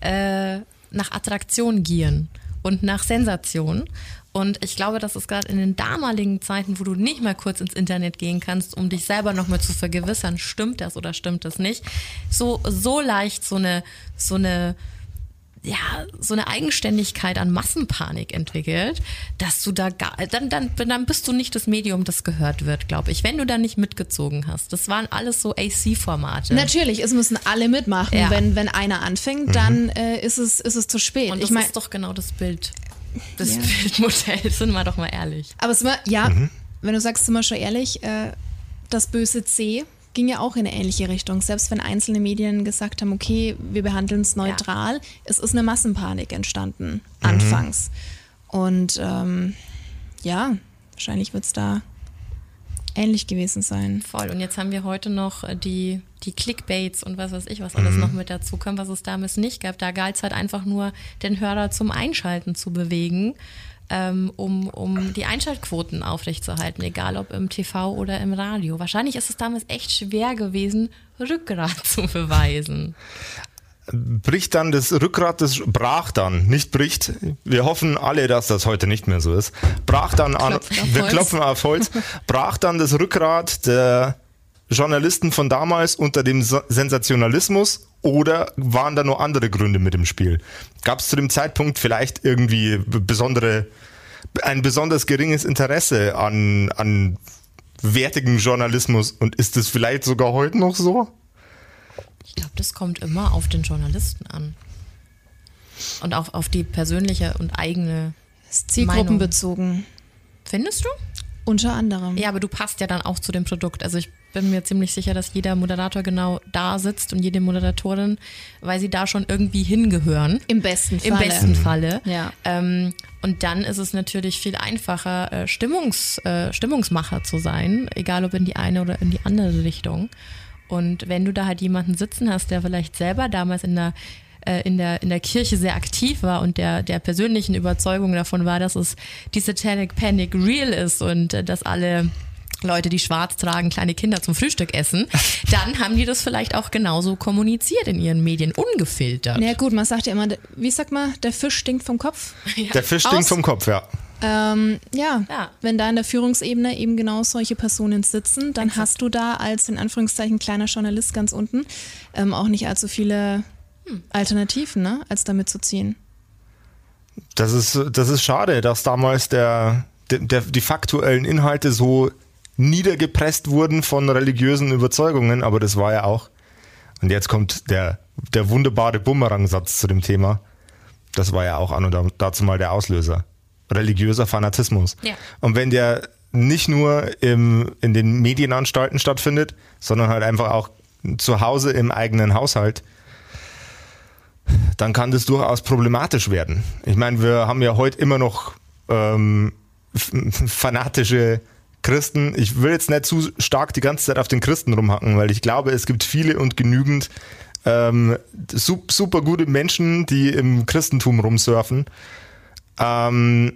äh, nach Attraktion gieren und nach Sensation. Und ich glaube, dass es gerade in den damaligen Zeiten, wo du nicht mal kurz ins Internet gehen kannst, um dich selber nochmal zu vergewissern, stimmt das oder stimmt das nicht, so, so leicht so eine, so eine, ja, so eine Eigenständigkeit an Massenpanik entwickelt, dass du da gar, dann, dann, dann bist du nicht das Medium, das gehört wird, glaube ich, wenn du da nicht mitgezogen hast. Das waren alles so AC-Formate. Natürlich, es müssen alle mitmachen. Ja. Wenn, wenn einer anfängt, dann äh, ist, es, ist es zu spät. Und ich das meine, ist doch genau das Bild. Das Ja. Bildmodell, sind wir doch mal ehrlich. aber es war, ja, wenn du sagst, sind wir schon ehrlich, äh, das böse C ging ja auch in eine ähnliche Richtung. Selbst wenn einzelne Medien gesagt haben, okay, wir behandeln es neutral, es ist eine Massenpanik entstanden, anfangs. Und ähm, ja, wahrscheinlich wird es da ähnlich gewesen sein. Voll. Und jetzt haben wir heute noch äh, die, die Clickbaits und was weiß ich, was alles noch mit dazu kommt, was es damals nicht gab. Da galt es halt einfach nur, den Hörer zum Einschalten zu bewegen, ähm, um, um die Einschaltquoten aufrechtzuerhalten, egal ob im TV oder im Radio. Wahrscheinlich ist es damals echt schwer gewesen, Rückgrat zu beweisen. bricht dann das Rückgrat, das brach dann, nicht bricht. Wir hoffen alle, dass das heute nicht mehr so ist. Brach dann an, wir klopfen auf Holz, brach dann das Rückgrat der Journalisten von damals unter dem Sa- Sensationalismus oder waren da nur andere Gründe mit im Spiel? Gab es zu dem Zeitpunkt vielleicht irgendwie besondere, ein besonders geringes Interesse an, an wertigem Journalismus und ist es vielleicht sogar heute noch so? Ich glaube, das kommt immer auf den Journalisten an. Und auch auf die persönliche und eigene. Das ist zielgruppenbezogen, Findest du? unter anderem. Ja, aber du passt ja dann auch zu dem Produkt. Also ich bin mir ziemlich sicher, dass jeder Moderator genau da sitzt und jede Moderatorin, weil sie da schon irgendwie hingehören. Im besten Falle. Im besten Falle. Ja. Ähm, und dann ist es natürlich viel einfacher, äh, Stimmungs, äh, Stimmungsmacher zu sein, egal ob in die eine oder in die andere Richtung. Und wenn du da halt jemanden sitzen hast, der vielleicht selber damals in der äh, in der, in der Kirche sehr aktiv war und der, der persönlichen Überzeugung davon war, dass es die Satanic Panic real ist und äh, dass alle Leute, die schwarz tragen, kleine Kinder zum Frühstück essen, dann haben die das vielleicht auch genauso kommuniziert in ihren Medien, ungefiltert. Na ja, gut, man sagt ja immer, wie sagt man, der Fisch stinkt vom Kopf. Der Fisch stinkt Aus- vom Kopf, ja. Ähm, ja. Ja. wenn da in der Führungsebene eben genau solche Personen sitzen, dann hast du da als in Anführungszeichen kleiner Journalist ganz unten ähm, auch nicht allzu viele Alternativen, ne, als da mitzuziehen. Das ist, das ist schade, dass damals der, der, der, die faktuellen Inhalte so niedergepresst wurden von religiösen Überzeugungen, aber das war ja auch. Und jetzt kommt der, der wunderbare Bumerang-Satz zu dem Thema. Das war ja auch an und dazu mal der Auslöser. Religiöser Fanatismus. Ja. Und wenn der nicht nur im, in den Medienanstalten stattfindet, sondern halt einfach auch zu Hause im eigenen Haushalt, dann kann das durchaus problematisch werden. Ich meine, wir haben ja heute immer noch ähm, fanatische Christen. Ich will jetzt nicht zu stark die ganze Zeit auf den Christen rumhacken, weil ich glaube, es gibt viele und genügend ähm, super gute Menschen, die im Christentum rumsurfen. Ähm,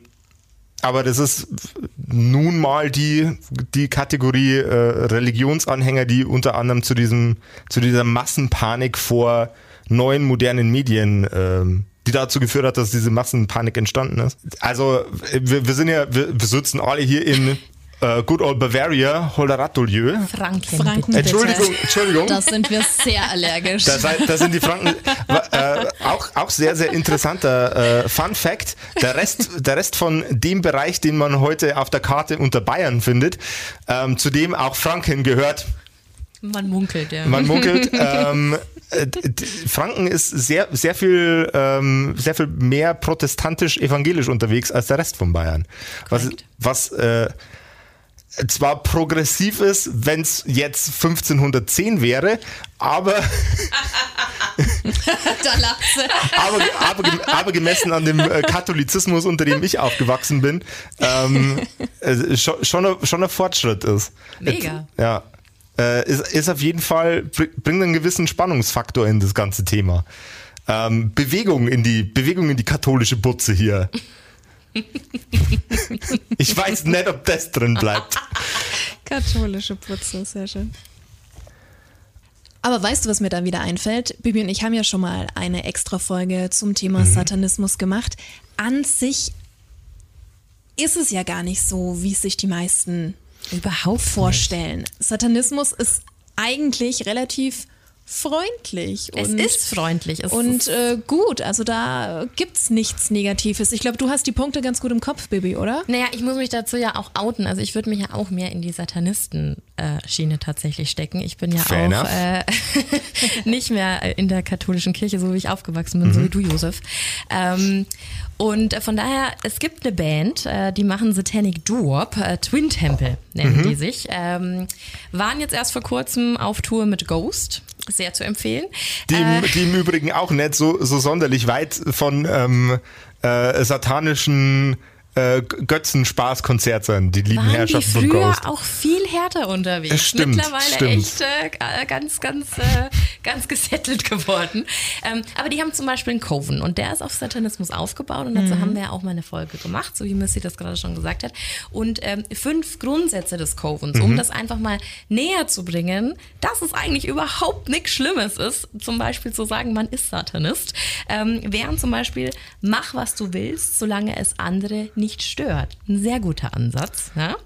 aber das ist nun mal die, die Kategorie äh, Religionsanhänger, die unter anderem zu diesem, zu dieser Massenpanik vor neuen modernen Medien ähm, die dazu geführt hat, dass diese Massenpanik entstanden ist. Also wir, wir sind ja, wir, wir sitzen alle hier in äh, Good Old Bavaria, Holderatolieu. Franken. Franken bitte. Entschuldigung, Entschuldigung. Da sind wir sehr allergisch. Das, das sind die Franken. Äh, auch, auch sehr, sehr interessanter äh, Fun Fact. Der Rest, der Rest von dem Bereich, den man heute auf der Karte unter Bayern findet, ähm, zu dem auch Franken gehört. Man munkelt, ja. Man munkelt. ähm, äh, Franken ist sehr, sehr viel, ähm, sehr viel mehr protestantisch-evangelisch unterwegs als der Rest von Bayern. Was, was äh, zwar progressiv ist, wenn es jetzt 1510 wäre, aber, da aber, aber, aber gemessen an dem äh, Katholizismus, unter dem ich aufgewachsen bin, ähm, äh, schon, schon, ein, schon ein Fortschritt ist. Mega. Ja. Äh, ist, ist auf jeden Fall, br- bringt einen gewissen Spannungsfaktor in das ganze Thema. Ähm, Bewegung in die, Bewegung in die katholische Butze hier. Ich weiß nicht, ob das drin bleibt. Katholische Putze, sehr schön. Aber weißt du, was mir da wieder einfällt? Bibi und ich haben ja schon mal eine extra Folge zum Thema Satanismus gemacht. An sich ist es ja gar nicht so, wie es sich die meisten Überhaupt vorstellen. Satanismus ist eigentlich relativ freundlich. Es und ist freundlich. Es und äh, gut, also da gibt's nichts Negatives. Ich glaube, du hast die Punkte ganz gut im Kopf, Bibi, oder? naja, ich muss mich dazu ja auch outen. Also ich würde mich ja auch mehr in die Satanisten-Schiene tatsächlich stecken. Ich bin ja Fair auch äh, nicht mehr in der katholischen Kirche, so wie ich aufgewachsen bin, so wie du, Josef. Ähm, und äh, von daher, es gibt eine Band, äh, die machen Satanic Duop, äh, Twin Temple nennen die sich. Ähm, waren jetzt erst vor kurzem auf Tour mit Ghost. Sehr zu empfehlen. Die, im- die im Übrigen auch nicht so, so sonderlich weit von ähm, äh, satanischen äh, Götzenspaßkonzert sind, die lieben waren die Herrschaften von früher Ghost. auch viel härter unterwegs. Es stimmt, Mittlerweile stimmt. echt äh, ganz, ganz, äh, ganz gesettelt geworden. Ähm, aber die haben zum Beispiel einen Coven und der ist auf Satanismus aufgebaut und dazu haben wir ja auch mal eine Folge gemacht, so wie Missy das gerade schon gesagt hat. Und ähm, fünf Grundsätze des Covens, um das einfach mal näher zu bringen, dass es eigentlich überhaupt nichts Schlimmes ist, zum Beispiel zu sagen, man ist Satanist, ähm, wären zum Beispiel, mach was du willst, solange es andere nicht stört. Ein sehr guter Ansatz. Ja?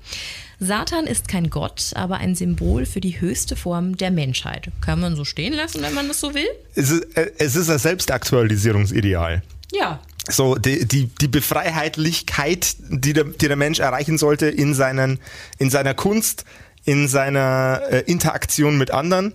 Satan ist kein Gott, aber ein Symbol für die höchste Form der Menschheit. Kann man so stehen lassen, wenn man das so will? Es ist, äh, es ist ein Selbstaktualisierungsideal. Ja. So, die, die, die Befreiheitlichkeit, die der, die der Mensch erreichen sollte in, seinen, in seiner Kunst, in seiner äh, Interaktion mit anderen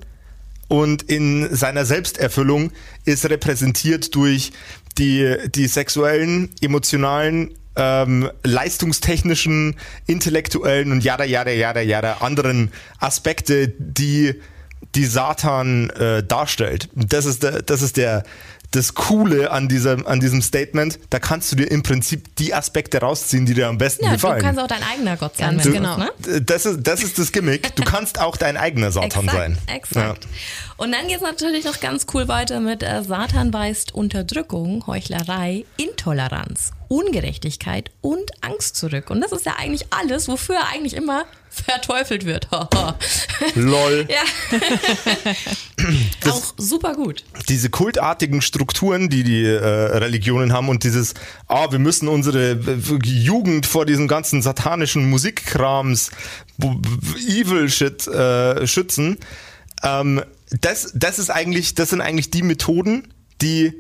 und in seiner Selbsterfüllung ist repräsentiert durch die, die sexuellen, emotionalen, ähm, leistungstechnischen, intellektuellen und jada, jada, jada, jada anderen Aspekte, die die Satan äh, darstellt. Das ist der, das ist der, das Coole an diesem, an diesem Statement. Da kannst du dir im Prinzip die Aspekte rausziehen, die dir am besten Ja, du gefallen. kannst auch dein eigener Gott sein. Du genau. ne? das ist, das ist das Gimmick. Du kannst auch dein eigener Satan Exakt, sein. exakt. Und dann geht es natürlich noch ganz cool weiter mit äh, Satan weist Unterdrückung, Heuchlerei, Intoleranz, Ungerechtigkeit und Angst zurück. Und das ist ja eigentlich alles, wofür er eigentlich immer verteufelt wird. Ja. Lol. ja. Auch super gut. diese kultartigen Strukturen, die die äh, Religionen haben und dieses, ah, wir müssen unsere äh, Jugend vor diesem ganzen satanischen Musikkrams, b- b- Evil Shit äh, schützen. Ähm, das, das ist eigentlich, das sind eigentlich die Methoden, die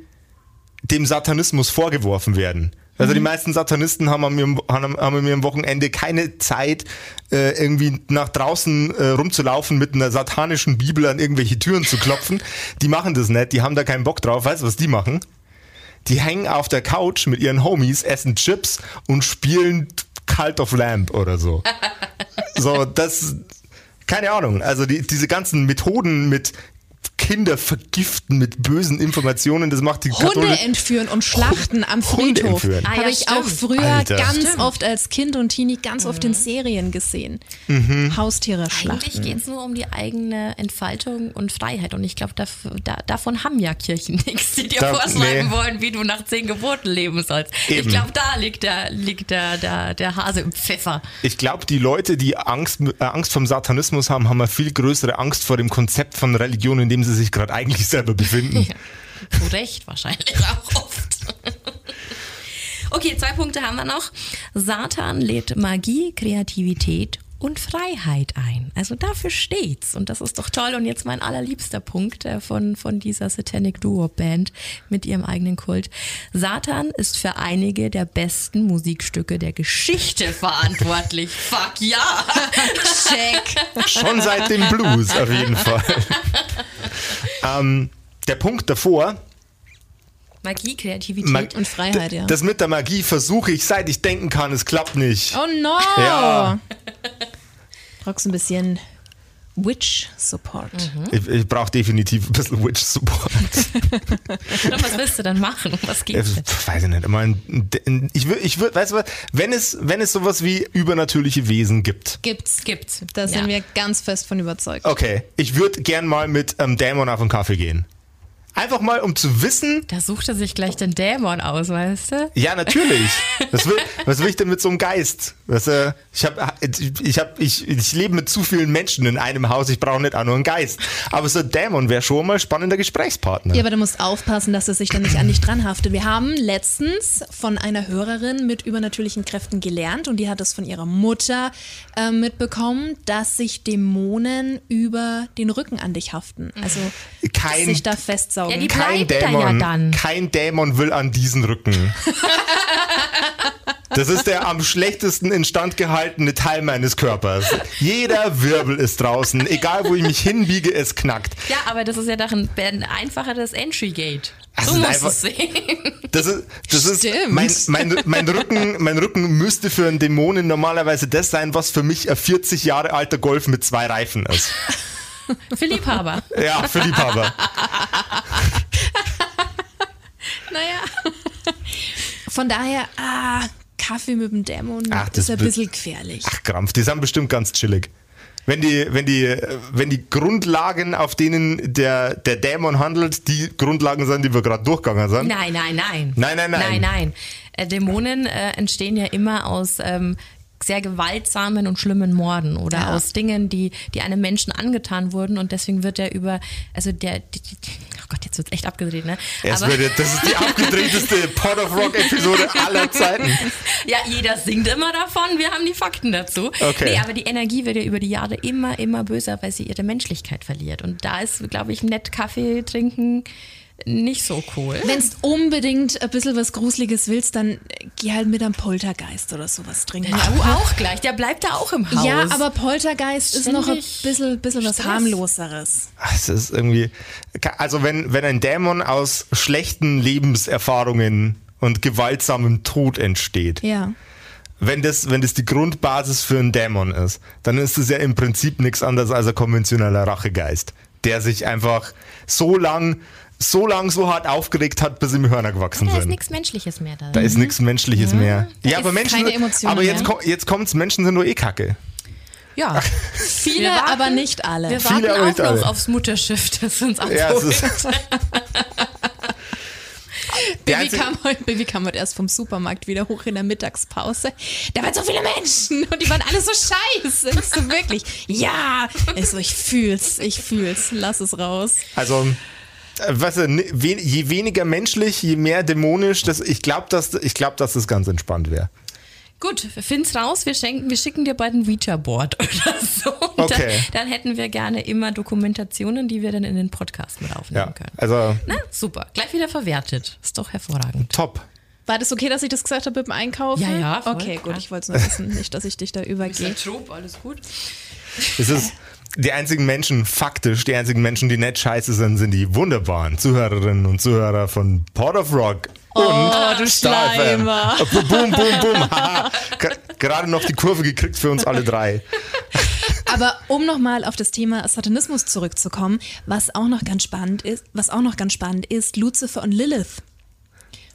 dem Satanismus vorgeworfen werden. Also die meisten Satanisten haben an mir, haben, haben am Wochenende keine Zeit, äh, irgendwie nach draußen äh, rumzulaufen mit einer satanischen Bibel an irgendwelche Türen zu klopfen. Die machen das nicht, die haben da keinen Bock drauf. Weißt du, was die machen? Die hängen auf der Couch mit ihren Homies, essen Chips und spielen Cult of Lamp oder so. so, das, keine Ahnung. Also die, diese ganzen Methoden mit Kinder vergiften mit bösen Informationen, das macht die Hunde Katholiken. entführen und schlachten am Hunde Friedhof. entführen. Ah, ja, Habe ich auch früher Alter. ganz Stimmt. oft als Kind und Teenie ganz oft in Serien gesehen. Haustiere Eigentlich schlachten. geht es nur um die eigene Entfaltung und Freiheit. Und ich glaube, da, davon haben ja Kirchen nichts, die dir Da- vorschreiben nee. wollen, wie du nach zehn Geburten leben sollst. Ich Eben. glaube, da liegt, der, liegt der, der, der Hase im Pfeffer. Ich glaube, die Leute, die Angst, äh, Angst vom Satanismus haben, haben eine viel größere Angst vor dem Konzept von Religion, in dem sie sich gerade eigentlich selber befinden. Ja, zu Recht wahrscheinlich auch oft. Okay, zwei Punkte haben wir noch. Satan lädt Magie, Kreativität und Freiheit ein. Also dafür steht's. Und das ist doch toll. Und jetzt mein allerliebster Punkt äh, von, von dieser Satanic Duo Band mit ihrem eigenen Kult. Satan ist für einige der besten Musikstücke der Geschichte verantwortlich. Fuck ja! Check! Schon seit dem Blues auf jeden Fall. ähm, der Punkt davor, Magie, Kreativität Ma- Und Freiheit, ja. das mit der Magie versuche ich, seit ich denken kann, es klappt nicht. Oh no! Ja. Brauchst ein bisschen Witch-Support. Ich, ich brauche definitiv ein bisschen Witch-Support. Und was willst du dann machen? Was denn? pf, Weiß ich nicht. Immer Ich würde, ich würd, weißt du was, wenn es, wenn es sowas wie übernatürliche Wesen gibt, Gibt's. Gibt's. Da sind Ja. wir ganz fest von überzeugt. okay, ich würde gern mal mit ähm, Dämon auf einen Kaffee gehen. Einfach mal, um zu wissen, Da sucht er sich gleich den Dämon aus, weißt du? Ja, natürlich. Was will, was will ich denn mit so einem Geist? Was, äh, ich, hab, ich, hab, ich, ich lebe mit zu vielen Menschen in einem Haus, ich brauche nicht auch nur einen Geist. Aber so ein Dämon wäre schon mal ein spannender Gesprächspartner. Ja, aber du musst aufpassen, dass es sich dann nicht an dich dranhaftet. Wir haben letztens von einer Hörerin mit übernatürlichen Kräften gelernt und die hat es von ihrer Mutter äh, mitbekommen, dass sich Dämonen über den Rücken an dich haften. Also Kein- sich da festsaugen. Ja, die kein bleibt da ja Dämon, dann. kein Dämon will an diesen Rücken. Das ist der am schlechtesten instand gehaltene Teil meines Körpers. Jeder Wirbel ist draußen. Egal, wo ich mich hinbiege, es knackt. Ja, aber das ist ja doch ein, ein einfacheres Entry Gate. Das So ist musst du es sehen. Das ist, das ist Stimmt. mein, mein, mein, Rücken, mein Rücken müsste für einen Dämonen normalerweise das sein, was für mich ein 40 Jahre alter Golf mit zwei Reifen ist. Für Liebhaber. Ja, für Liebhaber. Naja. Von daher, ah, Kaffee mit dem Dämon Ach, das ist ein bisschen gefährlich. Ach, Krampf, die sind bestimmt ganz chillig. Wenn die, wenn die, wenn die Grundlagen, auf denen der, der Dämon handelt, die Grundlagen sind, die wir gerade durchgegangen sind. Nein, nein, nein. Nein, nein, nein. Nein, nein. Äh, Dämonen äh, entstehen ja immer aus ähm, sehr gewaltsamen und schlimmen Morden oder Ja. aus Dingen, die, die einem Menschen angetan wurden und deswegen wird er über, also der, die, die, oh Gott, jetzt wird's echt abgedreht, ne? Es würde, das ist die abgedrehteste Pot of Rock Episode aller Zeiten. Ja, jeder singt immer davon, wir haben die Fakten dazu. Okay. Nee, aber die Energie wird ja über die Jahre immer, immer böser, weil sie ihre Menschlichkeit verliert. Und da ist, glaube ich, nett Kaffee trinken nicht so cool. Wenn du unbedingt ein bisschen was Gruseliges willst, dann geh halt mit einem Poltergeist oder sowas trinken. Du auch gleich, der bleibt da auch im Haus. Ja, aber Poltergeist ist noch ein Ständig bisschen, bisschen was Stress. harmloseres. Es ist irgendwie, also wenn, wenn ein Dämon aus schlechten Lebenserfahrungen und gewaltsamem Tod entsteht, Ja. wenn das, wenn das die Grundbasis für einen Dämon ist, dann ist es ja im Prinzip nichts anderes als ein konventioneller Rachegeist, der sich einfach so lang, so lang so hart aufgeregt hat, bis ihm Hörner gewachsen da ist sind. nichts Menschliches mehr da. Da ist nichts Menschliches mehr. da Ja, aber Menschen, keine sind- Emotionen aber jetzt, mehr. ko- jetzt kommt's, Menschen sind nur eh kacke. Ja. Viele, warten- aber nicht alle. Wir Viele, warten auch noch alle. aufs Mutterschiff, das uns Ja, abholt. ist, Der Baby einzige- kam, heute, Baby kam heute erst vom Supermarkt wieder hoch in der Mittagspause. Da waren so viele Menschen und die waren alle so scheiße. Ich so wirklich, ja. Ich so, ich fühl's, ich fühl's. Lass es raus. Also, weißt du, ne- we- je weniger menschlich, je mehr dämonisch, das, ich glaube, dass, ich glaub, dass das ganz entspannt wäre. Gut, find's raus, wir, schenken, wir schicken dir bald ein Ouija-Board oder so. Okay. Dann, dann hätten wir gerne immer Dokumentationen, die wir dann in den Podcast mit aufnehmen Ja, können. also Na, super. Gleich wieder verwertet. Ist doch hervorragend. top. War das okay, dass ich das gesagt habe mit dem Einkaufen? Ja, ja, voll, Okay, gut, klar. ich wollte es nur wissen, nicht, dass ich dich da übergehe. Troop, alles gut. Es ist die einzigen Menschen, faktisch, die einzigen Menschen, die nicht scheiße sind, sind die wunderbaren Zuhörerinnen und Zuhörer von Port of Rock. Und Oh, du Star FM. Schleimer. Boom, boom, boom. Gerade noch die Kurve gekriegt für uns alle drei. Aber um nochmal auf das Thema Satanismus zurückzukommen, was auch noch ganz spannend ist, was auch noch ganz spannend ist, Lucifer und Lilith.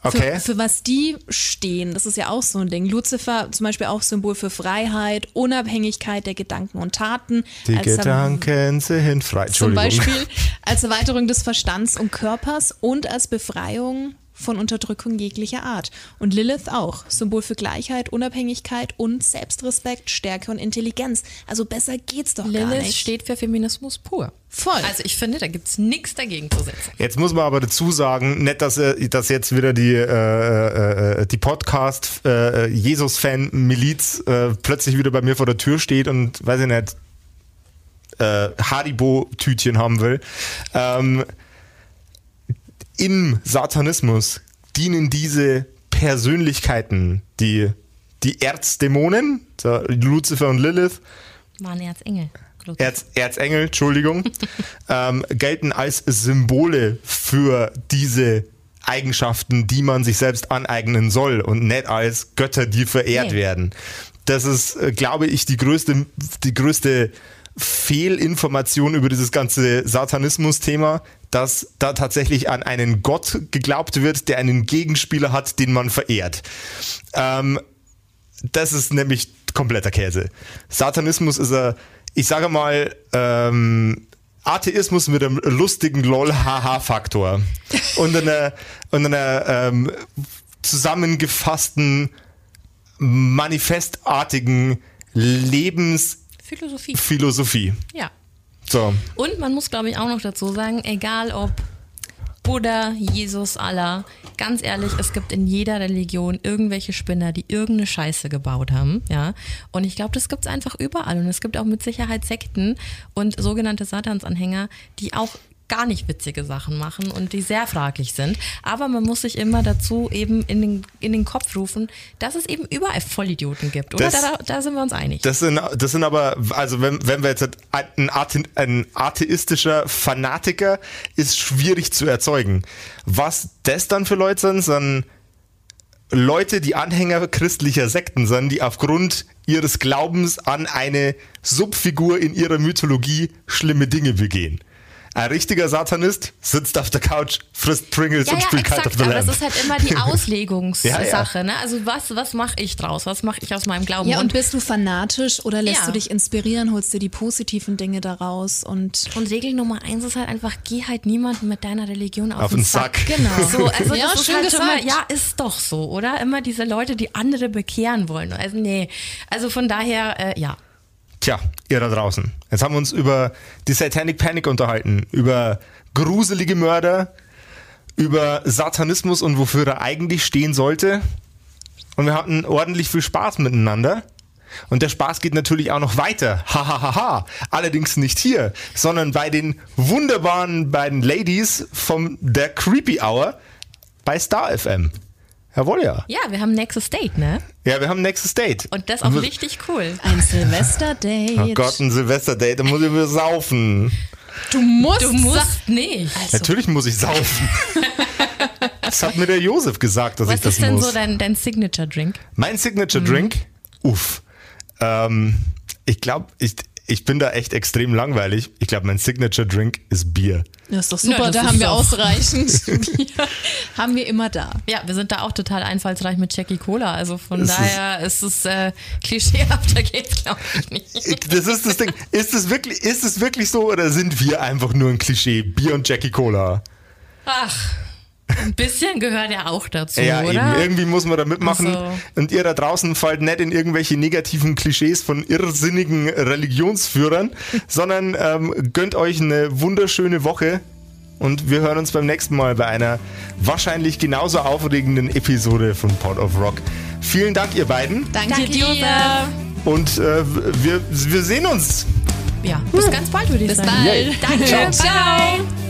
Okay. Für, für was die stehen, das ist ja auch so ein Ding. Lucifer zum Beispiel auch Symbol für Freiheit, Unabhängigkeit der Gedanken und Taten. Die Gedanken sind frei. Zum. Beispiel als Erweiterung des Verstands und Körpers und als Befreiung von Unterdrückung jeglicher Art. Und Lilith auch. Symbol für Gleichheit, Unabhängigkeit und Selbstrespekt, Stärke und Intelligenz. Also besser geht's doch gar Lilith nicht. steht für Feminismus pur. Voll. Also ich finde, da gibt es nichts dagegen zu setzen. Jetzt muss man aber dazu sagen, nicht, dass, äh, dass jetzt wieder die, äh, äh, die Podcast äh, Jesus-Fan-Miliz äh, plötzlich wieder bei mir vor der Tür steht und, weiß ich nicht, äh, Haribo-Tütchen haben will. Ähm, Im Satanismus dienen diese Persönlichkeiten, die, die Erzdämonen, so Lucifer und Lilith, Waren Erzengel. Erz, Erzengel, Entschuldigung, ähm, gelten als Symbole für diese Eigenschaften, die man sich selbst aneignen soll und nicht als Götter, die verehrt Nee. werden. Das ist, äh, glaube ich, die größte, die größte Fehlinformation über dieses ganze Satanismus-Thema, dass da tatsächlich an einen Gott geglaubt wird, der einen Gegenspieler hat, den man verehrt. Ähm, das ist nämlich kompletter Käse. Satanismus ist ein, ich sage mal, ähm, Atheismus mit einem lustigen LOL-Haha-Faktor und einer, und einer ähm, zusammengefassten, manifestartigen Lebensphilosophie. Philosophie. Ja. So, Und man muss, glaube ich, auch noch dazu sagen, egal ob Buddha, Jesus, Allah, ganz ehrlich, es gibt in jeder Religion irgendwelche Spinner, die irgendeine Scheiße gebaut haben, ja. Und ich glaube, das gibt's einfach überall. Und es gibt auch mit Sicherheit Sekten und sogenannte Satansanhänger, die auch gar nicht witzige Sachen machen und die sehr fraglich sind. Aber man muss sich immer dazu eben in den, in den Kopf rufen, dass es eben überall Vollidioten gibt. Oder? Das- Da, da sind wir uns einig. Das sind, das sind aber, also wenn, wenn wir jetzt ein, Athe, ein atheistischer Fanatiker ist schwierig zu erzeugen. Was das dann für Leute sind, sind Leute, die Anhänger christlicher Sekten sind, die aufgrund ihres Glaubens an eine Subfigur in ihrer Mythologie schlimme Dinge begehen. Ein richtiger Satanist sitzt auf der Couch, frisst Pringles Ja, und ja, spielt Cult of exakt, the aber Lamb. es ist halt immer die Auslegungssache. Ja, ja. Ne? Also was, was mache ich draus? Was mache ich aus meinem Glauben? Ja, und bist du fanatisch oder lässt Ja. du dich inspirieren, holst dir die positiven Dinge daraus und und Regel Nummer eins ist halt einfach, geh halt niemanden mit deiner Religion auf, Auf den Sack. Genau. So, also Ja, das ist schön halt gesagt. ja, ist doch so, oder? Immer diese Leute, die andere bekehren wollen. Also nee, also von daher, äh, ja. Tja, ihr da draußen. Jetzt haben wir uns über die Satanic Panic unterhalten, über gruselige Mörder, über Satanismus und wofür er eigentlich stehen sollte. Und wir hatten ordentlich viel Spaß miteinander. Und der Spaß geht natürlich auch noch weiter. Hahaha. Allerdings nicht hier, sondern bei den wunderbaren beiden Ladies vom der Creepy Hour bei Star FM. Jawohl, ja. Ja, wir haben nächstes Date, ne? Ja, wir haben nächstes Date. Und das auch richtig cool. ein Silvester-Date. Oh Gott, ein Silvesterdate, da muss ich wieder saufen. Du musst, Du musst nicht. Natürlich muss ich saufen. das hat mir der Josef gesagt, dass ich Was das ist denn muss. so dein, dein Signature-Drink? mein Signature Drink, uff. Ähm, ich glaube, ich, ich bin da echt extrem langweilig. Ich glaube, mein Signature Drink ist Bier. Das ist doch super, das da ist haben wir ausreichend. Bier. haben wir immer da. Ja, wir sind da auch total einfallsreich mit Jackie Cola. Also von ist- daher ist es äh, klischeehafter geht's, glaube ich nicht. Ich- Das ist das Ding. Ist es wirklich, ist es wirklich so oder sind wir einfach nur ein Klischee? Bier und Jackie Cola. Ach, ein bisschen gehört ja auch dazu, Ja, oder? eben. Irgendwie muss man da mitmachen. Also- Und ihr da draußen fallt nicht in irgendwelche negativen Klischees von irrsinnigen Religionsführern, sondern ähm, gönnt euch eine wunderschöne Woche. Und wir hören uns beim nächsten Mal bei einer wahrscheinlich genauso aufregenden Episode von Pod of Rock. Vielen Dank, ihr beiden. Danke, Danke dir. Und äh, wir, wir sehen uns. Ja, bis ganz bald, würde ich Bis sagen. bald. Yay. Danke, ciao.